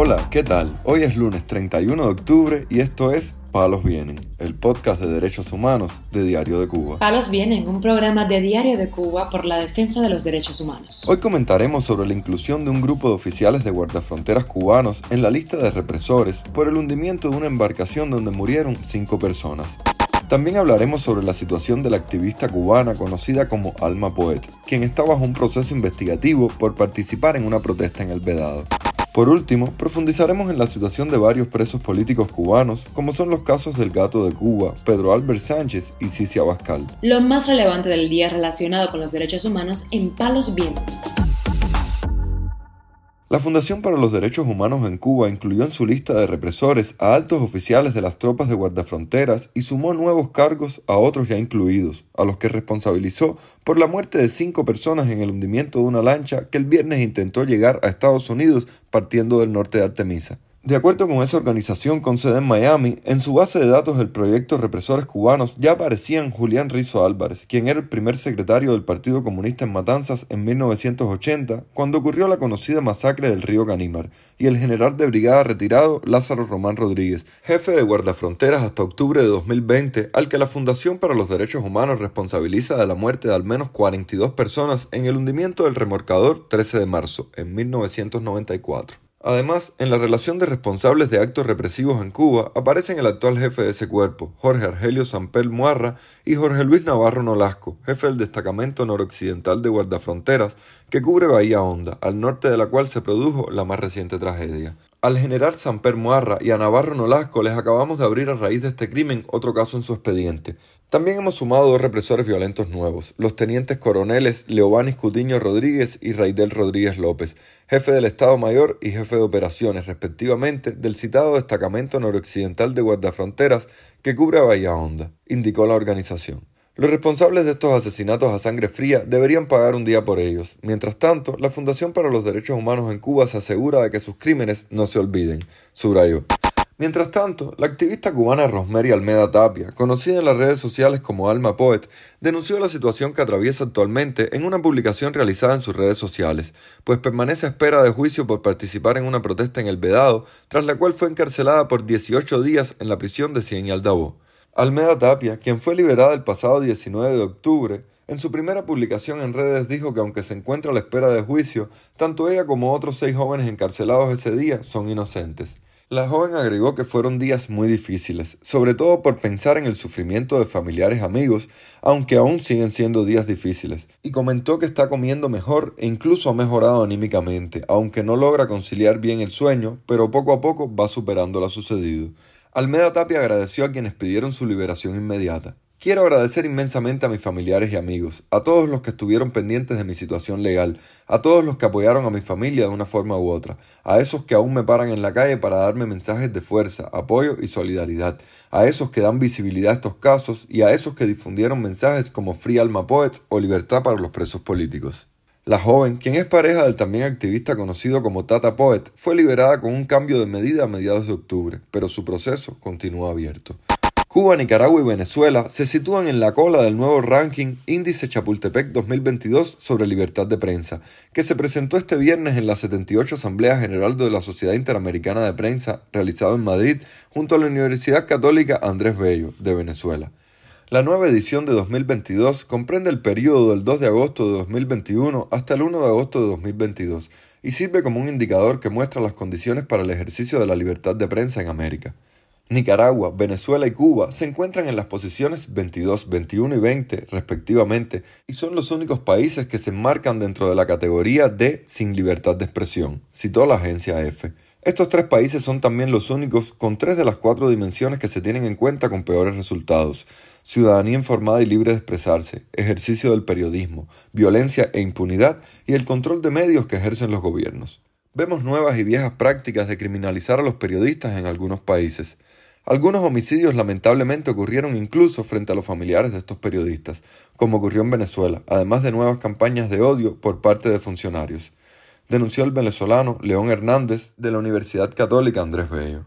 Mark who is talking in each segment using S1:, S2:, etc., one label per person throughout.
S1: Hola, ¿qué tal? Hoy es lunes 31 de octubre y esto es Palos Vienen, el podcast de derechos humanos de Diario de Cuba.
S2: Palos Vienen, un programa de Diario de Cuba por la defensa de los derechos humanos.
S1: Hoy comentaremos sobre la inclusión de un grupo de oficiales de guardafronteras cubanos en la lista de represores por el hundimiento de una embarcación donde murieron cinco personas. También hablaremos sobre la situación de la activista cubana conocida como Alma Poet, quien está bajo un proceso investigativo por participar en una protesta en el Vedado. Por último, profundizaremos en la situación de varios presos políticos cubanos, como son los casos del gato de Cuba, Pedro Albert Sánchez y Cici Abascal.
S2: Lo más relevante del día relacionado con los derechos humanos en Palos Vientos.
S1: La Fundación para los Derechos Humanos en Cuba incluyó en su lista de represores a altos oficiales de las tropas de guardafronteras y sumó nuevos cargos a otros ya incluidos, a los que responsabilizó por la muerte de cinco personas en el hundimiento de una lancha que el viernes intentó llegar a Estados Unidos partiendo del norte de Artemisa. De acuerdo con esa organización con sede en Miami, en su base de datos del proyecto Represores Cubanos ya aparecían Julián Rizo Álvarez, quien era el primer secretario del Partido Comunista en Matanzas en 1980, cuando ocurrió la conocida masacre del río Canímar, y el general de brigada retirado Lázaro Román Rodríguez, jefe de guardafronteras hasta octubre de 2020, al que la Fundación para los Derechos Humanos responsabiliza de la muerte de al menos 42 personas en el hundimiento del remorcador 13 de marzo, en 1994. Además, en la relación de responsables de actos represivos en Cuba aparecen el actual jefe de ese cuerpo, Jorge Argelio Sampel Muarra, y Jorge Luis Navarro Nolasco, jefe del destacamento noroccidental de guardafronteras que cubre Bahía Honda, al norte de la cual se produjo la más reciente tragedia. Al general Samper Muarra y a Navarro Nolasco les acabamos de abrir a raíz de este crimen otro caso en su expediente. También hemos sumado dos represores violentos nuevos, los tenientes coroneles Leobanis Cutiño Rodríguez y Raidel Rodríguez López, jefe del Estado Mayor y jefe de operaciones, respectivamente, del citado destacamento noroccidental de guardafronteras que cubre a Bahía Honda, indicó la organización. Los responsables de estos asesinatos a sangre fría deberían pagar un día por ellos. Mientras tanto, la Fundación para los Derechos Humanos en Cuba se asegura de que sus crímenes no se olviden, subrayó. Mientras tanto, la activista cubana Rosemary Almeda Tapia, conocida en las redes sociales como Alma Poet, denunció la situación que atraviesa actualmente en una publicación realizada en sus redes sociales, pues permanece a espera de juicio por participar en una protesta en el Vedado, tras la cual fue encarcelada por 18 días en la prisión de Cien y. Almeda Tapia, quien fue liberada el pasado 19 de octubre, en su primera publicación en redes dijo que aunque se encuentra a la espera de juicio, tanto ella como otros seis jóvenes encarcelados ese día son inocentes. La joven agregó que fueron días muy difíciles, sobre todo por pensar en el sufrimiento de familiares amigos, aunque aún siguen siendo días difíciles, y comentó que está comiendo mejor e incluso ha mejorado anímicamente, aunque no logra conciliar bien el sueño, pero poco a poco va superando lo sucedido. Almeda Tapia agradeció a quienes pidieron su liberación inmediata. Quiero agradecer inmensamente a mis familiares y amigos, a todos los que estuvieron pendientes de mi situación legal, a todos los que apoyaron a mi familia de una forma u otra, a esos que aún me paran en la calle para darme mensajes de fuerza, apoyo y solidaridad, a esos que dan visibilidad a estos casos y a esos que difundieron mensajes como Free Alma Poet o Libertad para los presos políticos. La joven, quien es pareja del también activista conocido como Tata Poet, fue liberada con un cambio de medida a mediados de octubre, pero su proceso continúa abierto. Cuba, Nicaragua y Venezuela se sitúan en la cola del nuevo ranking Índice Chapultepec 2022 sobre libertad de prensa, que se presentó este viernes en la 78 Asamblea General de la Sociedad Interamericana de Prensa, realizado en Madrid, junto a la Universidad Católica Andrés Bello, de Venezuela. La nueva edición de 2022 comprende el periodo del 2 de agosto de 2021 hasta el 1 de agosto de 2022 y sirve como un indicador que muestra las condiciones para el ejercicio de la libertad de prensa en América. Nicaragua, Venezuela y Cuba se encuentran en las posiciones 22, 21 y 20 respectivamente y son los únicos países que se enmarcan dentro de la categoría de sin libertad de expresión, citó la agencia EFE. Estos tres países son también los únicos con tres de las cuatro dimensiones que se tienen en cuenta con peores resultados, ciudadanía informada y libre de expresarse, ejercicio del periodismo, violencia e impunidad y el control de medios que ejercen los gobiernos. Vemos nuevas y viejas prácticas de criminalizar a los periodistas en algunos países. Algunos homicidios lamentablemente ocurrieron incluso frente a los familiares de estos periodistas, como ocurrió en Venezuela, además de nuevas campañas de odio por parte de funcionarios, denunció el venezolano León Hernández de la Universidad Católica Andrés Bello.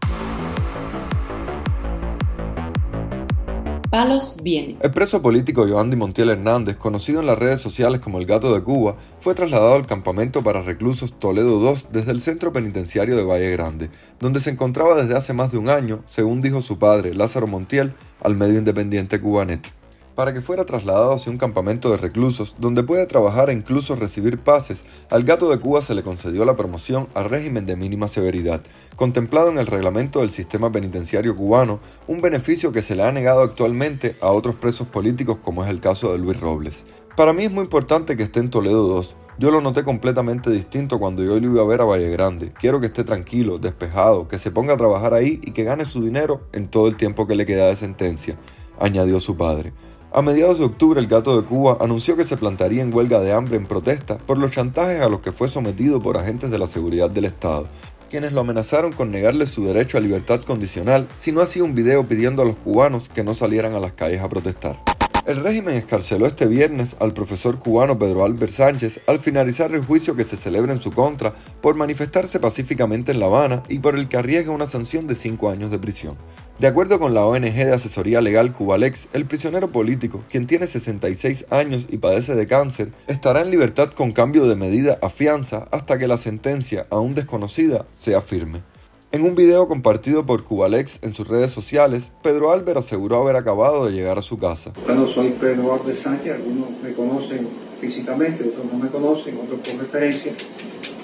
S2: Palos Vienen.
S1: El preso político Joandy Montiel Hernández, conocido en las redes sociales como el Gato de Cuba, fue trasladado al campamento para reclusos Toledo II desde el centro penitenciario de Valle Grande, donde se encontraba desde hace más de un año, según dijo su padre, Lázaro Montiel, al medio independiente Cubanet para que fuera trasladado hacia un campamento de reclusos donde puede trabajar e incluso recibir pases, al gato de Cuba se le concedió la promoción al régimen de mínima severidad, contemplado en el reglamento del sistema penitenciario cubano, un beneficio que se le ha negado actualmente a otros presos políticos como es el caso de Luis Robles. Para mí es muy importante que esté en Toledo 2. Yo lo noté completamente distinto cuando yo lo iba a ver a Valle Grande. Quiero que esté tranquilo, despejado, que se ponga a trabajar ahí y que gane su dinero en todo el tiempo que le queda de sentencia, añadió su padre. A mediados de octubre, el Gato de Cuba anunció que se plantaría en huelga de hambre en protesta por los chantajes a los que fue sometido por agentes de la seguridad del Estado, quienes lo amenazaron con negarle su derecho a libertad condicional si no hacía un video pidiendo a los cubanos que no salieran a las calles a protestar. El régimen escarceló este viernes al profesor cubano Pedro Albert Sánchez al finalizar el juicio que se celebra en su contra por manifestarse pacíficamente en La Habana y por el que arriesga una sanción de cinco años de prisión. De acuerdo con la ONG de asesoría legal Cubalex, el prisionero político, quien tiene 66 años y padece de cáncer, estará en libertad con cambio de medida a fianza hasta que la sentencia, aún desconocida, sea firme. En un video compartido por Cubalex en sus redes sociales, Pedro Álvaro aseguró haber acabado de llegar a su casa.
S3: Bueno, soy Pedro Álvarez Sánchez, algunos me conocen físicamente, otros no me conocen, otros por referencia.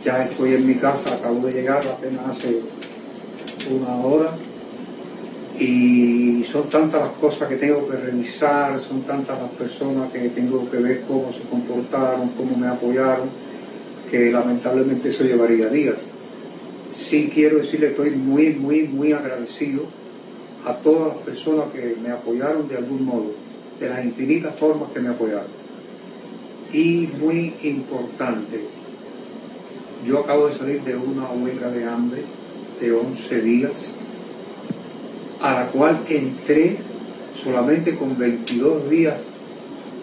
S3: Ya estoy en mi casa, acabo de llegar apenas hace una hora y son tantas las cosas que tengo que revisar, son tantas las personas que tengo que ver cómo se comportaron, cómo me apoyaron, que lamentablemente eso llevaría días. Sí quiero decirle, estoy muy, muy, muy agradecido a todas las personas que me apoyaron de algún modo, de las infinitas formas que me apoyaron. Y muy importante, yo acabo de salir de una huelga de hambre de 11 días a la cual entré solamente con 22 días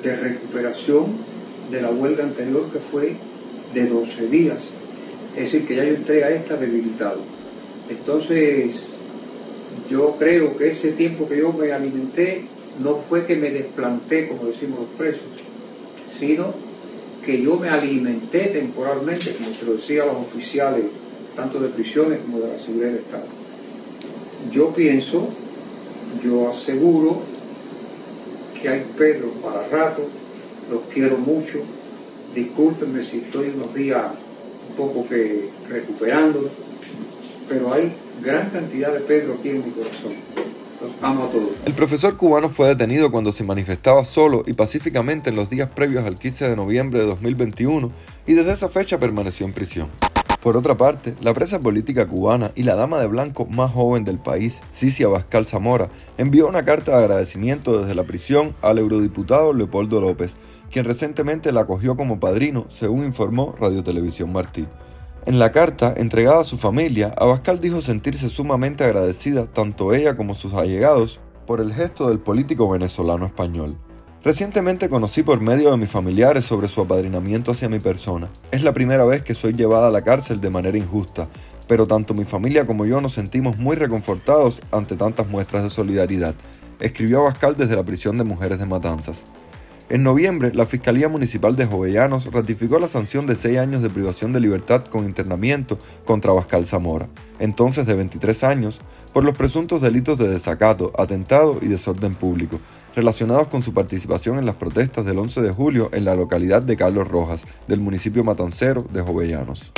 S3: de recuperación de la huelga anterior que fue de 12 días. Es decir, que ya yo entré a esta debilitado. Entonces, yo creo que ese tiempo que yo me alimenté no fue que me desplanté, como decimos los presos, sino que yo me alimenté temporalmente, como se lo decía los oficiales, tanto de prisiones como de la seguridad del Estado yo pienso, yo aseguro que hay Pedro para rato, los quiero mucho, discúlpenme si estoy unos días un poco que recuperando, pero hay gran cantidad de Pedro aquí en mi corazón. Amo a todos.
S1: El profesor cubano fue detenido cuando se manifestaba solo y pacíficamente en los días previos al 15 de noviembre de 2021 y desde esa fecha permaneció en prisión. Por otra parte, la presa política cubana y la dama de blanco más joven del país, Cicia Abascal Zamora, envió una carta de agradecimiento desde la prisión al eurodiputado Leopoldo López, quien recientemente la acogió como padrino, según informó Radio Televisión Martí. En la carta, entregada a su familia, Abascal dijo sentirse sumamente agradecida tanto ella como sus allegados por el gesto del político venezolano español. Recientemente conocí por medio de mis familiares sobre su apadrinamiento hacia mi persona. Es la primera vez que soy llevada a la cárcel de manera injusta, pero tanto mi familia como yo nos sentimos muy reconfortados ante tantas muestras de solidaridad, escribió Abascal desde la prisión de mujeres de Matanzas. En noviembre, la Fiscalía Municipal de Jovellanos ratificó la sanción de seis años de privación de libertad con internamiento contra Abascal Zamora, entonces de 23 años, por los presuntos delitos de desacato, atentado y desorden público, relacionados con su participación en las protestas del 11 de julio en la localidad de Carlos Rojas, del municipio matancero de Jovellanos.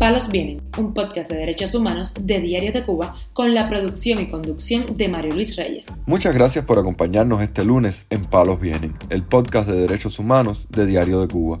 S2: Palos Vienen, un podcast de derechos humanos de Diario de Cuba con la producción y conducción de Mario Luis Reyes.
S1: Muchas gracias por acompañarnos este lunes en Palos Vienen, el podcast de derechos humanos de Diario de Cuba.